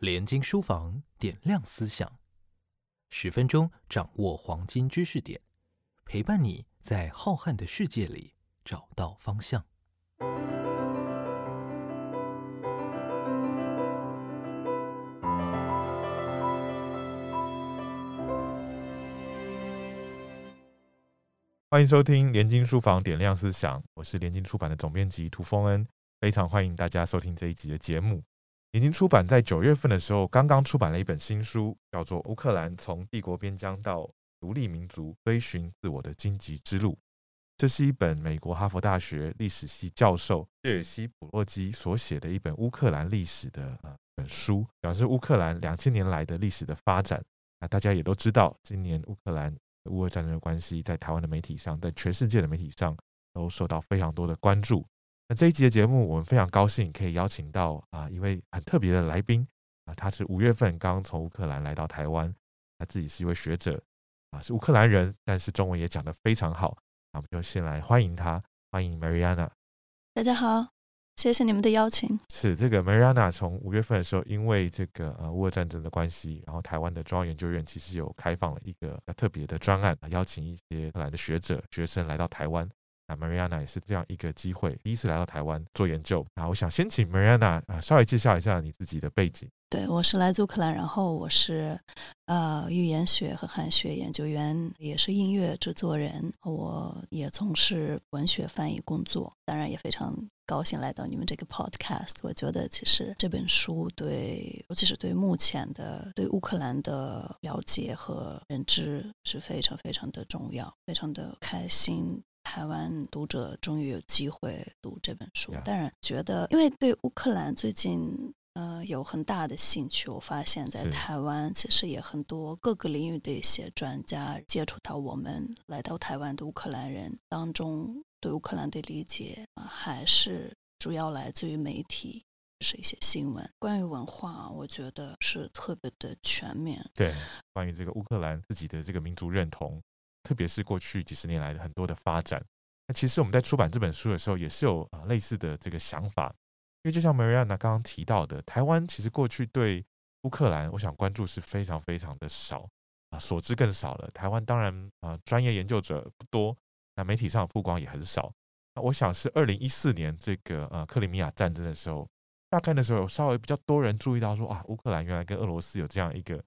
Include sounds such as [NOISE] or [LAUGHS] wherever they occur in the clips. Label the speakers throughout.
Speaker 1: 联经书房点亮思想，十分钟掌握黄金知识点，陪伴你在浩瀚的世界里找到方向。
Speaker 2: 欢迎收听联经书房点亮思想，我是联经出版的总编辑涂峰恩，非常欢迎大家收听这一集的节目。已经出版在九月份的时候，刚刚出版了一本新书，叫做《乌克兰从帝国边疆到独立民族追寻自我的荆棘之路》。这是一本美国哈佛大学历史系教授谢尔西·普洛基所写的一本乌克兰历史的呃本书，表示乌克兰两千年来的历史的发展。那大家也都知道，今年乌克兰乌俄战争的关系，在台湾的媒体上，在全世界的媒体上都受到非常多的关注。那这一集的节目，我们非常高兴可以邀请到啊一位很特别的来宾啊，他是五月份刚从乌克兰来到台湾，他自己是一位学者啊，是乌克兰人，但是中文也讲得非常好。那我们就先来欢迎他，欢迎 Mariana。
Speaker 3: 大家好，谢谢你们的邀请。
Speaker 2: 是这个 Mariana 从五月份的时候，因为这个呃乌俄战争的关系，然后台湾的中央研究院其实有开放了一个特别的专案，邀请一些乌克兰的学者学生来到台湾。那 Mariana 也是这样一个机会，第一次来到台湾做研究。啊，我想先请 Mariana 啊稍微介绍一下你自己的背景。
Speaker 3: 对，我是来自乌克兰，然后我是呃语言学和汉学研究员，也是音乐制作人，我也从事文学翻译工作。当然也非常高兴来到你们这个 Podcast。我觉得其实这本书对，尤其是对目前的对乌克兰的了解和认知是非常非常的重要，非常的开心。台湾读者终于有机会读这本书，当然觉得，因为对乌克兰最近呃有很大的兴趣，我发现，在台湾其实也很多各个领域的一些专家接触到我们来到台湾的乌克兰人当中，对乌克兰的理解还是主要来自于媒体，是一些新闻。关于文化，我觉得是特别的全面。
Speaker 2: 对，关于这个乌克兰自己的这个民族认同。特别是过去几十年来的很多的发展，那其实我们在出版这本书的时候也是有啊类似的这个想法，因为就像 Mariana 刚刚提到的，台湾其实过去对乌克兰，我想关注是非常非常的少啊，所知更少了。台湾当然啊，专业研究者不多，那媒体上的曝光也很少。那我想是二零一四年这个呃克里米亚战争的时候，大概的时候有稍微比较多人注意到说啊，乌克兰原来跟俄罗斯有这样一个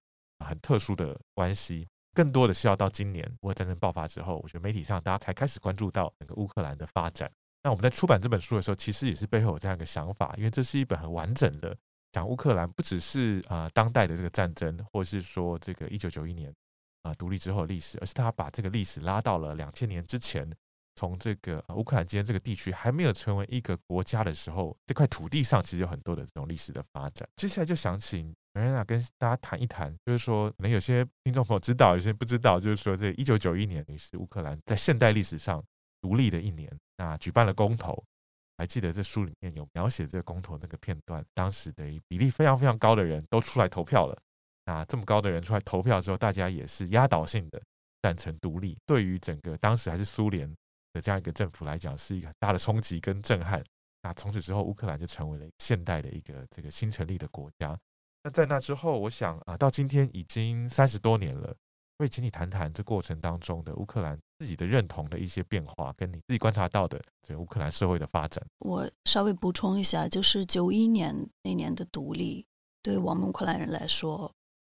Speaker 2: 很特殊的关系。更多的是要到今年乌战争爆发之后，我觉得媒体上大家才开始关注到整个乌克兰的发展。那我们在出版这本书的时候，其实也是背后有这样一个想法，因为这是一本很完整的讲乌克兰，不只是啊当代的这个战争，或是说这个一九九一年啊独立之后的历史，而是他把这个历史拉到了两千年之前，从这个乌克兰今天这个地区还没有成为一个国家的时候，这块土地上其实有很多的这种历史的发展。接下来就想请。Marina 跟大家谈一谈，就是说，可能有些听众朋友知道，有些不知道，就是说，这一九九一年也是乌克兰在现代历史上独立的一年，那举办了公投，还记得这书里面有描写这个公投那个片段，当时的比例非常非常高的人都出来投票了，那这么高的人出来投票之后，大家也是压倒性的赞成独立，对于整个当时还是苏联的这样一个政府来讲，是一个很大的冲击跟震撼。那从此之后，乌克兰就成为了现代的一个这个新成立的国家。那在那之后，我想啊，到今天已经三十多年了，会请你谈谈这过程当中的乌克兰自己的认同的一些变化，跟你自己观察到的这乌克兰社会的发展。
Speaker 3: 我稍微补充一下，就是九一年那年的独立，对我们乌克兰人来说，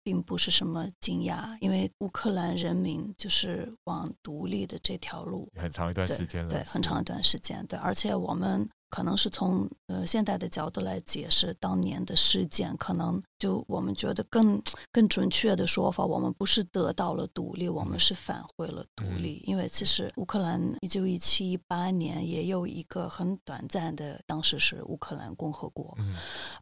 Speaker 3: 并不是什么惊讶，因为乌克兰人民就是往独立的这条路
Speaker 2: 很长一段时间了，
Speaker 3: 对，很长一段时间，对，而且我们。可能是从呃现代的角度来解释当年的事件，可能就我们觉得更更准确的说法，我们不是得到了独立，我们是返回了独立。因为其实乌克兰一九一七一八年也有一个很短暂的，当时是乌克兰共和国，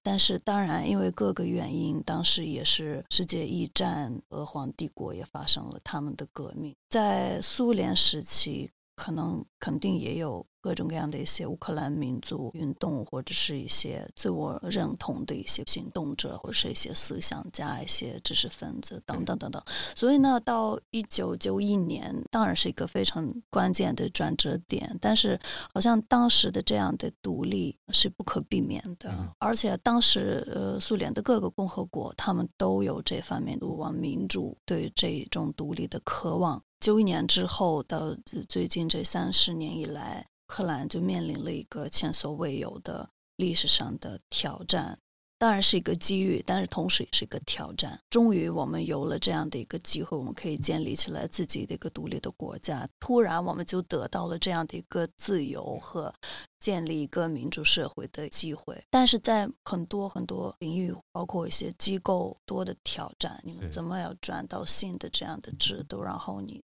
Speaker 3: 但是当然因为各个原因，当时也是世界一战，俄皇帝国也发生了他们的革命，在苏联时期。可能肯定也有各种各样的一些乌克兰民族运动，或者是一些自我认同的一些行动者，或者是一些思想家、一些知识分子等等等等。所以呢，到一九九一年，当然是一个非常关键的转折点。但是，好像当时的这样的独立是不可避免的，而且当时呃，苏联的各个共和国，他们都有这方面的往民主对这种独立的渴望。九一年之后到最近这三十年以来。克兰就面临了一个前所未有的历史上的挑战，当然是一个机遇，但是同时也是一个挑战。终于，我们有了这样的一个机会，我们可以建立起来自己的一个独立的国家。突然，我们就得到了这样的一个自由和建立一个民主社会的机会。但是在很多很多领域，包括一些机构多的挑战，你们怎么要转到新的这样的制度？然后你。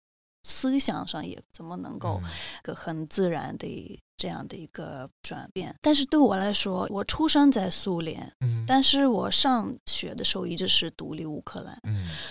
Speaker 3: 思想上也怎么能够个很自然的这样的一个转变？但是对我来说，我出生在苏联，但是我上学的时候一直是独立乌克兰。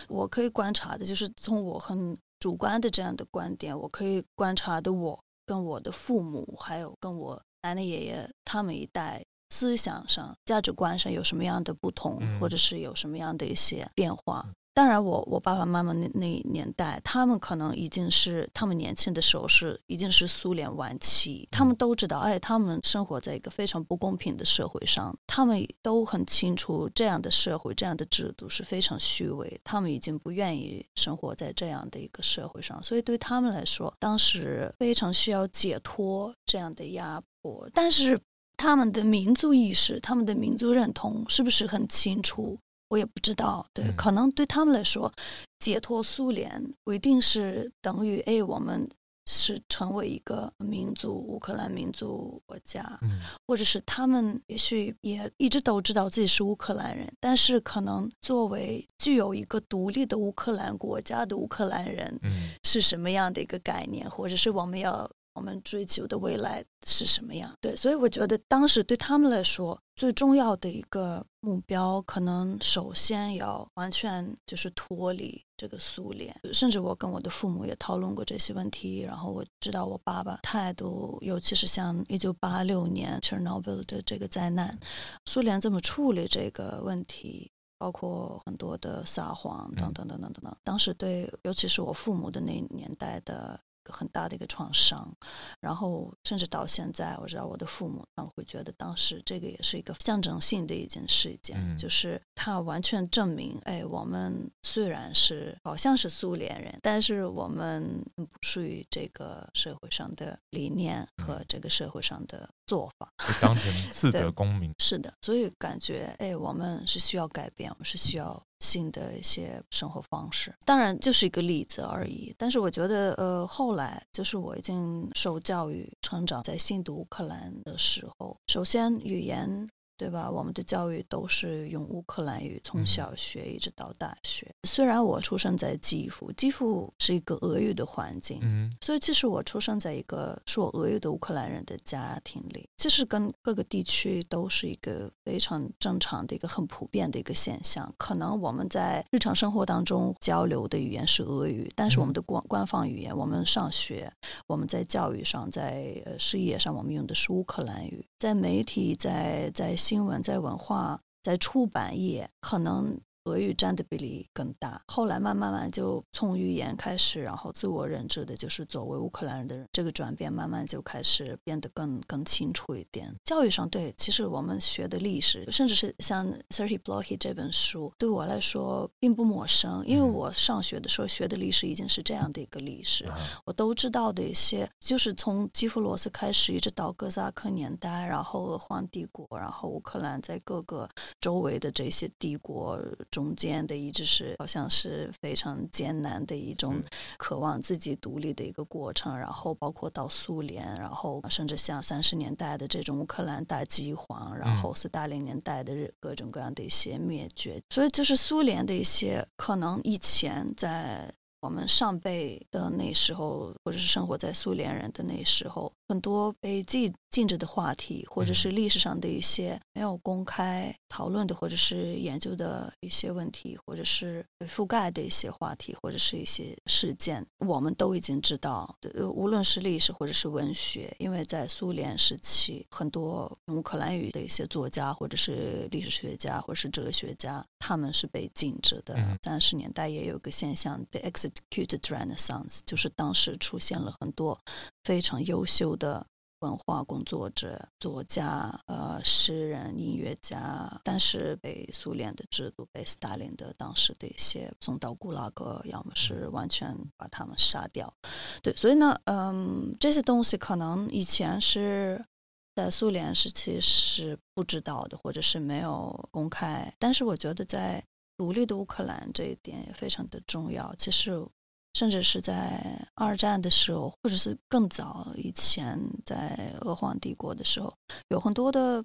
Speaker 3: 我可以观察的就是从我很主观的这样的观点，我可以观察的我跟我的父母，还有跟我奶奶爷爷他们一代思想上、价值观上有什么样的不同，或者是有什么样的一些变化。当然，我我爸爸妈妈那那年代，他们可能已经是他们年轻的时候是已经是苏联晚期，他们都知道，哎，他们生活在一个非常不公平的社会上，他们都很清楚这样的社会、这样的制度是非常虚伪，他们已经不愿意生活在这样的一个社会上，所以对他们来说，当时非常需要解脱这样的压迫，但是他们的民族意识、他们的民族认同是不是很清楚？我也不知道，对，可能对他们来说，解脱苏联不一定是等于哎，我们是成为一个民族乌克兰民族国家，或者是他们也许也一直都知道自己是乌克兰人，但是可能作为具有一个独立的乌克兰国家的乌克兰人，嗯是什么样的一个概念，或者是我们要。我们追求的未来是什么样？对，所以我觉得当时对他们来说最重要的一个目标，可能首先要完全就是脱离这个苏联。甚至我跟我的父母也讨论过这些问题，然后我知道我爸爸态度，尤其是像一九八六年 Chernobyl 的这个灾难，苏联怎么处理这个问题，包括很多的撒谎等等等等等等。当时对，尤其是我父母的那年代的。很大的一个创伤，然后甚至到现在，我知道我的父母他们会觉得当时这个也是一个象征性的一件事件，就是它完全证明，哎，我们虽然是好像是苏联人，但是我们不属于这个社会上的理念和这个社会上的做法，
Speaker 2: 被当成 [LAUGHS] 次得功名。
Speaker 3: 是的，所以感觉，哎，我们是需要改变，我们是需要。新的一些生活方式，当然就是一个例子而已。但是我觉得，呃，后来就是我已经受教育、成长在新读乌克兰的时候，首先语言。对吧？我们的教育都是用乌克兰语，从小学一直到大学。虽然我出生在基辅，基辅是一个俄语的环境，嗯，所以其实我出生在一个说俄语的乌克兰人的家庭里，其实跟各个地区都是一个非常正常的一个很普遍的一个现象。可能我们在日常生活当中交流的语言是俄语，但是我们的官官方语言，我们上学，我们在教育上，在呃事业上，我们用的是乌克兰语。在媒体，在在新闻，在文化，在出版业，可能。俄语占的比例更大。后来慢慢慢就从语言开始，然后自我认知的就是作为乌克兰人的人，这个转变慢慢就开始变得更更清楚一点。教育上，对，其实我们学的历史，甚至是像《Thirty Blocky》这本书，对我来说并不陌生，因为我上学的时候学的历史已经是这样的一个历史，我都知道的一些，就是从基辅罗斯开始，一直到哥萨克年代，然后俄皇帝国，然后乌克兰在各个周围的这些帝国。中间的一直是好像是非常艰难的一种渴望自己独立的一个过程，然后包括到苏联，然后甚至像三十年代的这种乌克兰大饥荒，然后斯大林年代的各种各样的一些灭绝，所以就是苏联的一些可能以前在。我们上辈的那时候，或者是生活在苏联人的那时候，很多被记禁止的话题，或者是历史上的一些没有公开讨论的，或者是研究的一些问题，或者是被覆盖的一些话题，或者是一些事件，我们都已经知道。无论是历史或者是文学，因为在苏联时期，很多乌克兰语的一些作家，或者是历史学家，或者是哲学家，他们是被禁止的。三十年代也有个现象，the executed renaissance，就是当时出现了很多非常优秀的。文化工作者、作家、呃，诗人、音乐家，但是被苏联的制度、被斯大林的当时的一些送到古拉格，要么是完全把他们杀掉。对，所以呢，嗯，这些东西可能以前是在苏联时期是不知道的，或者是没有公开。但是我觉得在独立的乌克兰这一点也非常的重要。其实。甚至是在二战的时候，或者是更早以前，在俄皇帝国的时候，有很多的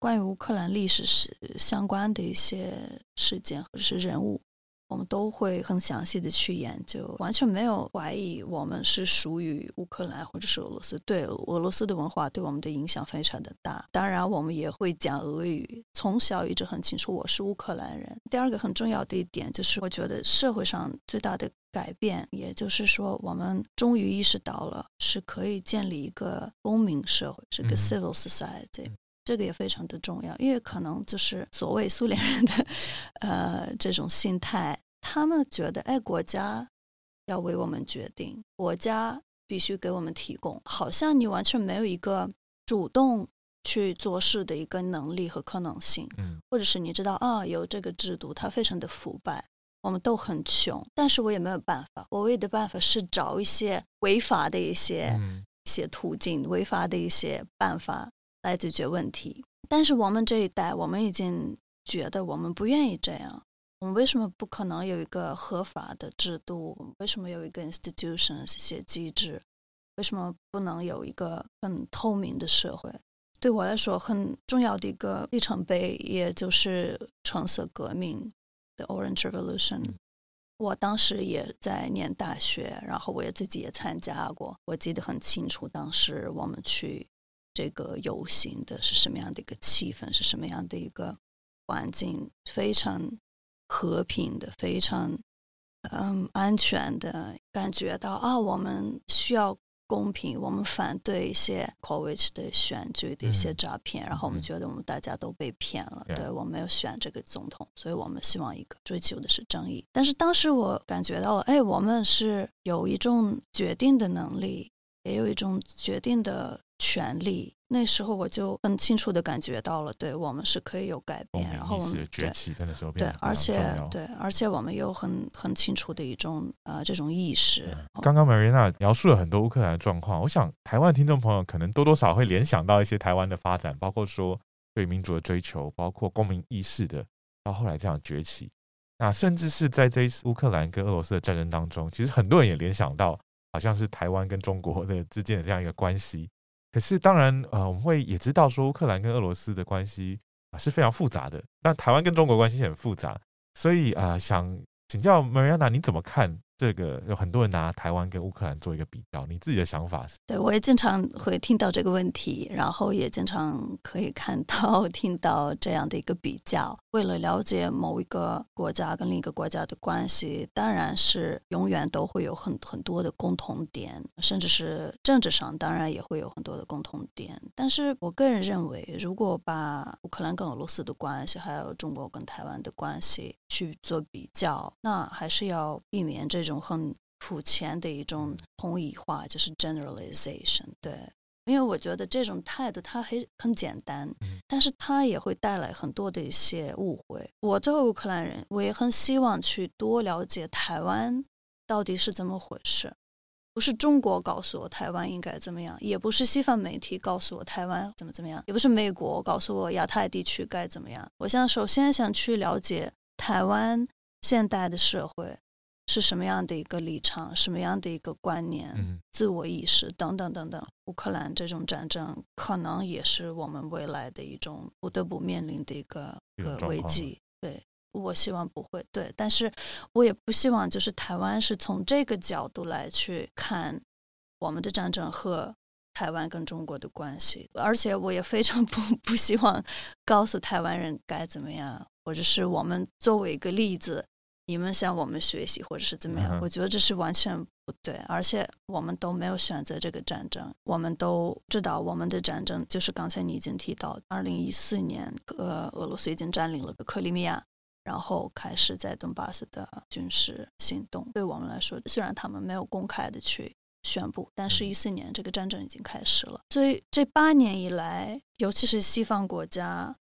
Speaker 3: 关于乌克兰历史是相关的一些事件或者是人物。我们都会很详细的去研究，完全没有怀疑我们是属于乌克兰或者是俄罗斯。对俄罗斯的文化对我们的影响非常的大。当然，我们也会讲俄语，从小一直很清楚我是乌克兰人。第二个很重要的一点就是，我觉得社会上最大的改变，也就是说，我们终于意识到了是可以建立一个公民社会，是个 civil society。这个也非常的重要，因为可能就是所谓苏联人的，呃，这种心态，他们觉得，哎，国家要为我们决定，国家必须给我们提供，好像你完全没有一个主动去做事的一个能力和可能性，
Speaker 2: 嗯，
Speaker 3: 或者是你知道啊，有这个制度，它非常的腐败，我们都很穷，但是我也没有办法，我唯一的办法是找一些违法的一些一些途径，违法的一些办法。来解决问题，但是我们这一代，我们已经觉得我们不愿意这样。我们为什么不可能有一个合法的制度？为什么有一个 institutions 一些机制？为什么不能有一个很透明的社会？对我来说，很重要的一个里程碑，也就是橙色革命的 Orange Revolution。我当时也在念大学，然后我也自己也参加过。我记得很清楚，当时我们去。这个游行的是什么样的一个气氛？是什么样的一个环境？非常和平的，非常嗯安全的，感觉到啊，我们需要公平，我们反对一些 c o v i d 的选举的一些诈骗，然后我们觉得我们大家都被骗了，对我没有选这个总统，所以我们希望一个追求的是正义。但是当时我感觉到了，哎，我们是有一种决定的能力，也有一种决定的。权利，那时候我就很清楚的感觉到了，对我们是可以有改变，然后我们
Speaker 2: 崛起的时候，
Speaker 3: 对，而且对，而且我们有很很清楚的一种呃这种意识。
Speaker 2: 刚刚 Marina 描述了很多乌克兰的状况，我想台湾听众朋友可能多多少会联想到一些台湾的发展，包括说对民主的追求，包括公民意识的到后来这样崛起。那甚至是在这一次乌克兰跟俄罗斯的战争当中，其实很多人也联想到，好像是台湾跟中国的之间的这样一个关系。可是，当然，呃，我们会也知道说，乌克兰跟俄罗斯的关系啊是非常复杂的。但台湾跟中国关系很复杂，所以啊，想请教 Mariana，你怎么看？这个有很多人拿台湾跟乌克兰做一个比较，你自己的想法是？
Speaker 3: 对我也经常会听到这个问题，然后也经常可以看到、[LAUGHS] 听到这样的一个比较。为了了解某一个国家跟另一个国家的关系，当然是永远都会有很很多的共同点，甚至是政治上当然也会有很多的共同点。但是我个人认为，如果把乌克兰跟俄罗斯的关系，还有中国跟台湾的关系去做比较，那还是要避免这。一种很肤浅的一种同义化，就是 generalization。对，因为我觉得这种态度它很很简单，但是它也会带来很多的一些误会。我作为乌克兰人，我也很希望去多了解台湾到底是怎么回事。不是中国告诉我台湾应该怎么样，也不是西方媒体告诉我台湾怎么怎么样，也不是美国告诉我亚太地区该怎么样。我想首先想去了解台湾现代的社会。是什么样的一个立场，什么样的一个观念、自我意识等等等等。乌克兰这种战争可能也是我们未来的一种不得不面临的一个个危机。对我希望不会对，但是我也不希望就是台湾是从这个角度来去看我们的战争和台湾跟中国的关系，而且我也非常 [LAUGHS] 不不希望告诉台湾人该怎么样，或者是我们作为一个例子，你们向我们学习，或者是怎么样？我觉得这是完全不对，而且我们都没有选择这个战争，我们都知道我们的战争就是刚才你已经提到，二零一四年，呃，俄罗斯已经占领了克里米亚。然后开始在顿巴斯的军事行动，对我们来说，虽然他们没有公开的去宣布，但是一四年这个战争已经开始了。所以这八年以来，尤其是西方国家，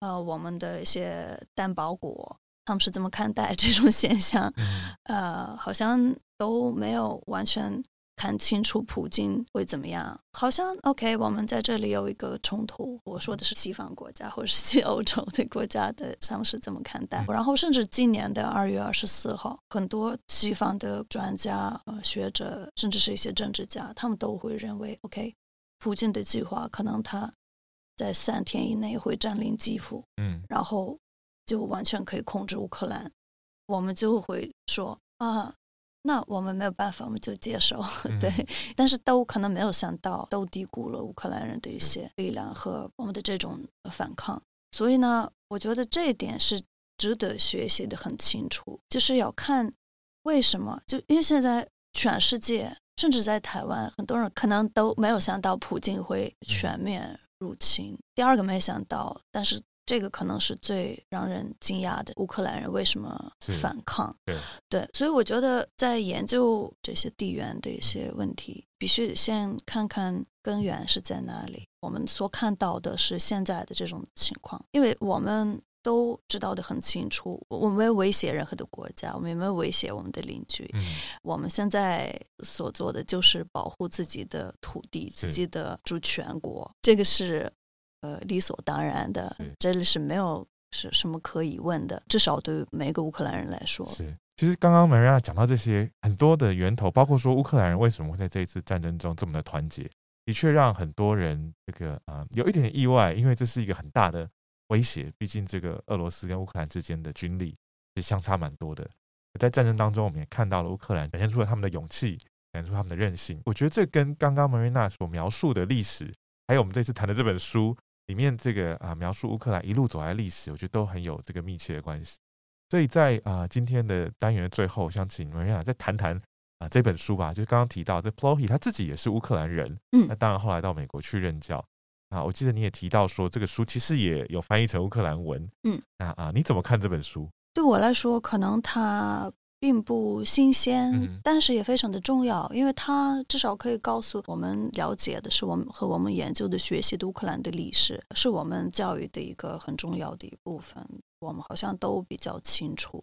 Speaker 3: 呃，我们的一些担保国，他们是怎么看待这种现象？[LAUGHS] 呃，好像都没有完全。看清楚普京会怎么样？好像 OK，我们在这里有一个冲突。我说的是西方国家或者是西 [LAUGHS] 欧洲的国家的他们是怎么看待？然后甚至今年的二月二十四号，很多西方的专家、呃学者，甚至是一些政治家，他们都会认为 OK，普京的计划可能他在三天以内会占领基辅，嗯，然后就完全可以控制乌克兰。我们就会说啊。那我们没有办法，我们就接受，[LAUGHS] 对。但是都可能没有想到，都低估了乌克兰人的一些力量和我们的这种反抗。所以呢，我觉得这一点是值得学习的，很清楚。就是要看为什么，就因为现在全世界，甚至在台湾，很多人可能都没有想到普京会全面入侵。第二个没想到，但是。这个可能是最让人惊讶的，乌克兰人为什么反抗？
Speaker 2: 对
Speaker 3: 对，所以我觉得在研究这些地缘的一些问题，必须先看看根源是在哪里。我们所看到的是现在的这种情况，因为我们都知道的很清楚，我们没有威胁任何的国家，我们也没有威胁我们的邻居。嗯，我们现在所做的就是保护自己的土地、自己的主权国，这个是。呃，理所当然的，这里是没有是什么可以问的，至少对每个乌克兰人来说。
Speaker 2: 是，其实刚刚梅瑞亚讲到这些很多的源头，包括说乌克兰人为什么会在这一次战争中这么的团结，的确让很多人这个啊有一点意外，因为这是一个很大的威胁，毕竟这个俄罗斯跟乌克兰之间的军力是相差蛮多的，在战争当中，我们也看到了乌克兰展现出了他们的勇气，展现出他们的韧性。我觉得这跟刚刚梅瑞娜所描述的历史，还有我们这次谈的这本书。里面这个啊描述乌克兰一路走来历史，我觉得都很有这个密切的关系。所以在啊今天的单元的最后，想请 Maria 再谈谈啊这本书吧。就刚刚提到这 Plohy 他自己也是乌克兰人，嗯，那当然后来到美国去任教啊。我记得你也提到说这个书其实也有翻译成乌克兰文，嗯，那啊你怎么看这本书？
Speaker 3: 对我来说，可能它。并不新鲜，但是也非常的重要，因为它至少可以告诉我们了解的是我们和我们研究的学习的乌克兰的历史，是我们教育的一个很重要的一部分。我们好像都比较清楚，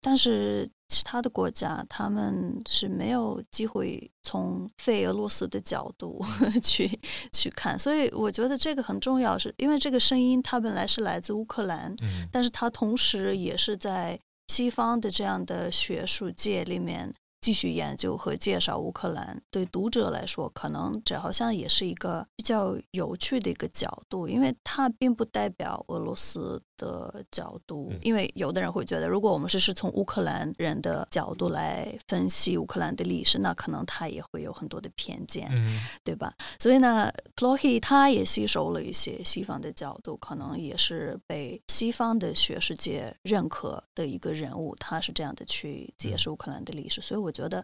Speaker 3: 但是其他的国家他们是没有机会从非俄罗斯的角度 [LAUGHS] 去去看，所以我觉得这个很重要，是因为这个声音它本来是来自乌克兰，但是它同时也是在。西方的这样的学术界里面。继续研究和介绍乌克兰，对读者来说，可能这好像也是一个比较有趣的一个角度，因为它并不代表俄罗斯的角度。因为有的人会觉得，如果我们是是从乌克兰人的角度来分析乌克兰的历史，那可能他也会有很多的偏见，嗯对吧？所以呢 p l o h y 他也吸收了一些西方的角度，可能也是被西方的学术界认可的一个人物，他是这样的去解释乌克兰的历史，所以我。我觉得，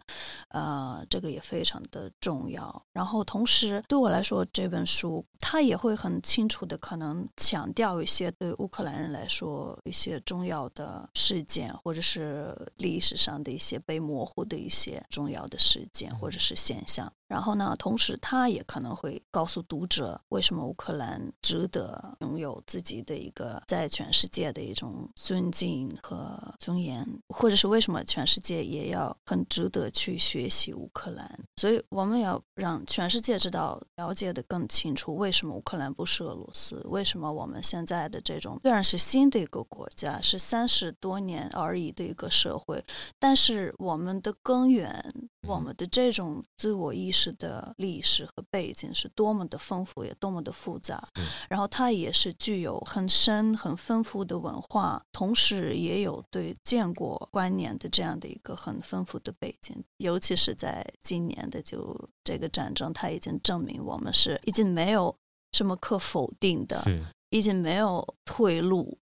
Speaker 3: 呃，这个也非常的重要。然后，同时对我来说，这本书他也会很清楚的可能强调一些对乌克兰人来说一些重要的事件，或者是历史上的一些被模糊的一些重要的事件或者是现象。然后呢，同时他也可能会告诉读者，为什么乌克兰值得拥有自己的一个在全世界的一种尊敬和尊严，或者是为什么全世界也要很值得去学习乌克兰。所以我们要让全世界知道、了解的更清楚，为什么乌克兰不是俄罗斯？为什么我们现在的这种虽然是新的一个国家，是三十多年而已的一个社会，但是我们的根源我们的这种自我意识的历史和背景是多么的丰富，也多么的复杂。然后它也是具有很深、很丰富的文化，同时也有对建国观念的这样的一个很丰富的背景。尤其是在今年的就这个战争，它已经证明我们是已经没有什么可否定的，已经没有退路。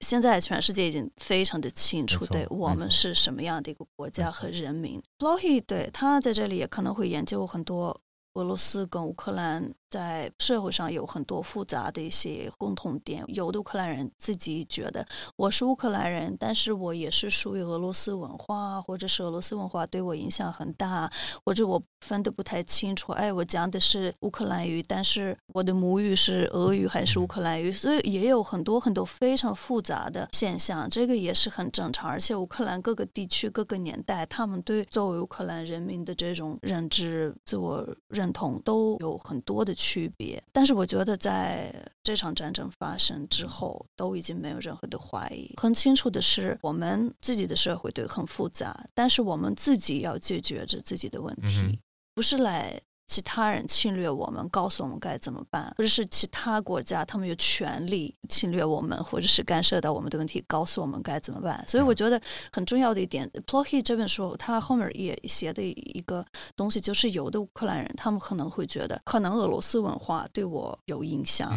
Speaker 3: 现在全世界已经非常的清楚，对我们是什么样的一个国家和人民。b l o h y 对他在这里也可能会研究很多俄罗斯跟乌克兰。在社会上有很多复杂的一些共同点。有的乌克兰人自己觉得我是乌克兰人，但是我也是属于俄罗斯文化，或者是俄罗斯文化对我影响很大，或者我分得不太清楚。哎，我讲的是乌克兰语，但是我的母语是俄语还是乌克兰语？所以也有很多很多非常复杂的现象，这个也是很正常。而且乌克兰各个地区、各个年代，他们对作为乌克兰人民的这种认知、自我认同都有很多的。区别，但是我觉得在这场战争发生之后，都已经没有任何的怀疑。很清楚的是，我们自己的社会对很复杂，但是我们自己要解决着自己的问题，不是来。其他人侵略我们，告诉我们该怎么办，或者是其他国家他们有权利侵略我们，或者是干涉到我们的问题，告诉我们该怎么办。所以我觉得很重要的一点，《p l o h y 这本书，他后面也写的一个东西，就是有的乌克兰人他们可能会觉得，可能俄罗斯文化对我有影响，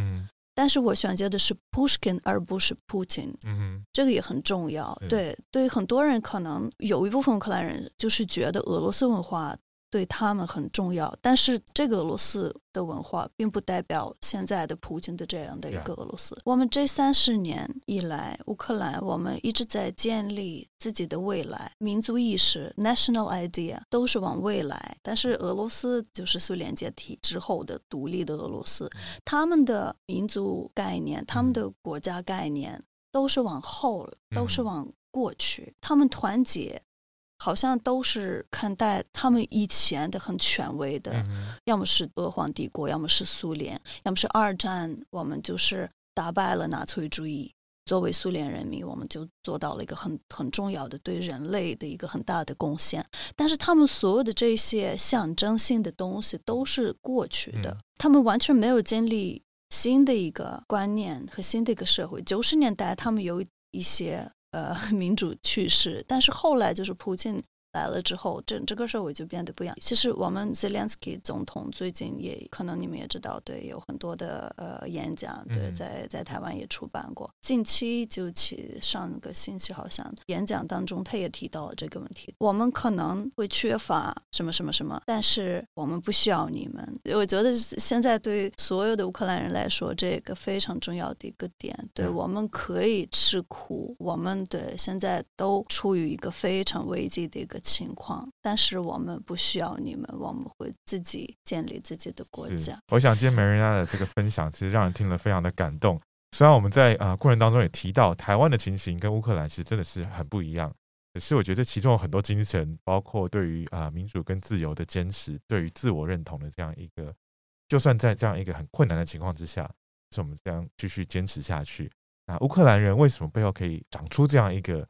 Speaker 3: 但是我选择的是 Pushkin 而不是 Putin，嗯这个也很重要。对，对很多人可能有一部分乌克兰人就是觉得俄罗斯文化。对他们很重要，但是这个俄罗斯的文化并不代表现在的普京的这样的一个俄罗斯。我们这三十年以来，乌克兰我们一直在建立自己的未来，民族意识 （national idea） 都是往未来。但是俄罗斯就是苏联解体之后的独立的俄罗斯，他们的民族概念、他们的国家概念都是往后，都是往过去。他们团结。好像都是看待他们以前的很权威的，要么是俄皇帝国，要么是苏联，要么是二战，我们就是打败了纳粹主义。作为苏联人民，我们就做到了一个很很重要的对人类的一个很大的贡献。但是他们所有的这些象征性的东西都是过去的，他们完全没有建立新的一个观念和新的一个社会。九十年代，他们有一些。呃，民主去世，但是后来就是普京。来了之后，整这个社会就变得不一样。其实我们 Zelensky 总统最近也可能你们也知道，对，有很多的呃演讲，对，在在台湾也出版过。近期就其上个星期好像演讲当中，他也提到了这个问题。我们可能会缺乏什么什么什么，但是我们不需要你们。我觉得现在对所有的乌克兰人来说，这个非常重要的一个点，对，我们可以吃苦，我们对现在都处于一个非常危机的一个。情况，但是我们不需要你们，我们会自己建立自己的国家。
Speaker 2: 我想今天梅人家的这个分享，其实让人听了非常的感动。虽然我们在啊过程当中也提到台湾的情形跟乌克兰其实真的是很不一样，可是我觉得其中有很多精神，包括对于啊民主跟自由的坚持，对于自我认同的这样一个，就算在这样一个很困难的情况之下，是我们这样继续坚持下去。那乌克兰人为什么背后可以长出这样一个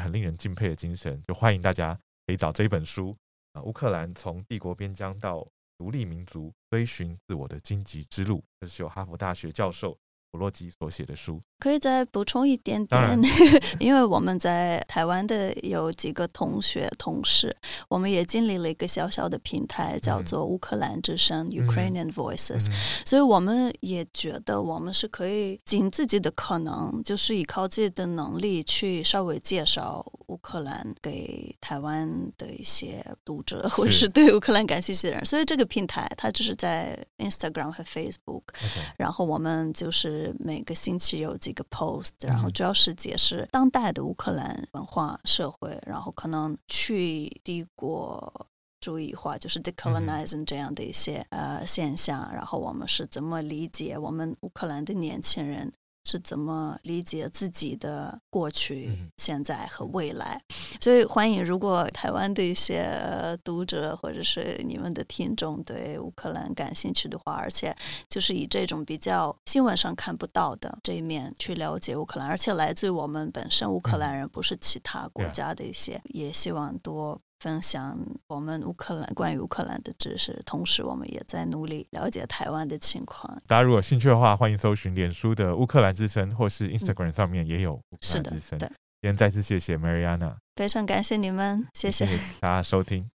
Speaker 2: 很令人敬佩的精神？就欢迎大家。可以找这一本书啊，《乌克兰从帝国边疆到独立民族追寻自我的荆棘之路》，这是由哈佛大学教授普洛基所写的书。
Speaker 3: 可以再补充一点点，[LAUGHS] 因为我们在台湾的有几个同学同事，我们也经历了一个小小的平台，叫做乌克兰之声 （Ukrainian Voices）。所以我们也觉得，我们是可以尽自己的可能，就是依靠自己的能力去稍微介绍乌克兰给台湾的一些读者，或者是对乌克兰感兴趣的人。所以这个平台它就是在 Instagram 和 Facebook，然后我们就是每个星期有几。个 post，然后主要是解释当代的乌克兰文化社会，然后可能去帝国主义化，就是 decolonizing 这样的一些呃现象，然后我们是怎么理解我们乌克兰的年轻人。是怎么理解自己的过去、现在和未来？所以欢迎，如果台湾的一些读者或者是你们的听众对乌克兰感兴趣的话，而且就是以这种比较新闻上看不到的这一面去了解乌克兰，而且来自于我们本身乌克兰人，不是其他国家的一些，也希望多。分享我们乌克兰关于乌克兰的知识，同时我们也在努力了解台湾的情况。
Speaker 2: 大家如果有兴趣的话，欢迎搜寻脸书的乌克兰之声，或是 Instagram 上面也有乌克
Speaker 3: 是的
Speaker 2: 兰之声。
Speaker 3: 对
Speaker 2: 今天再次谢谢 Mariana，
Speaker 3: 非常感谢你们，谢谢。
Speaker 2: 大家收听。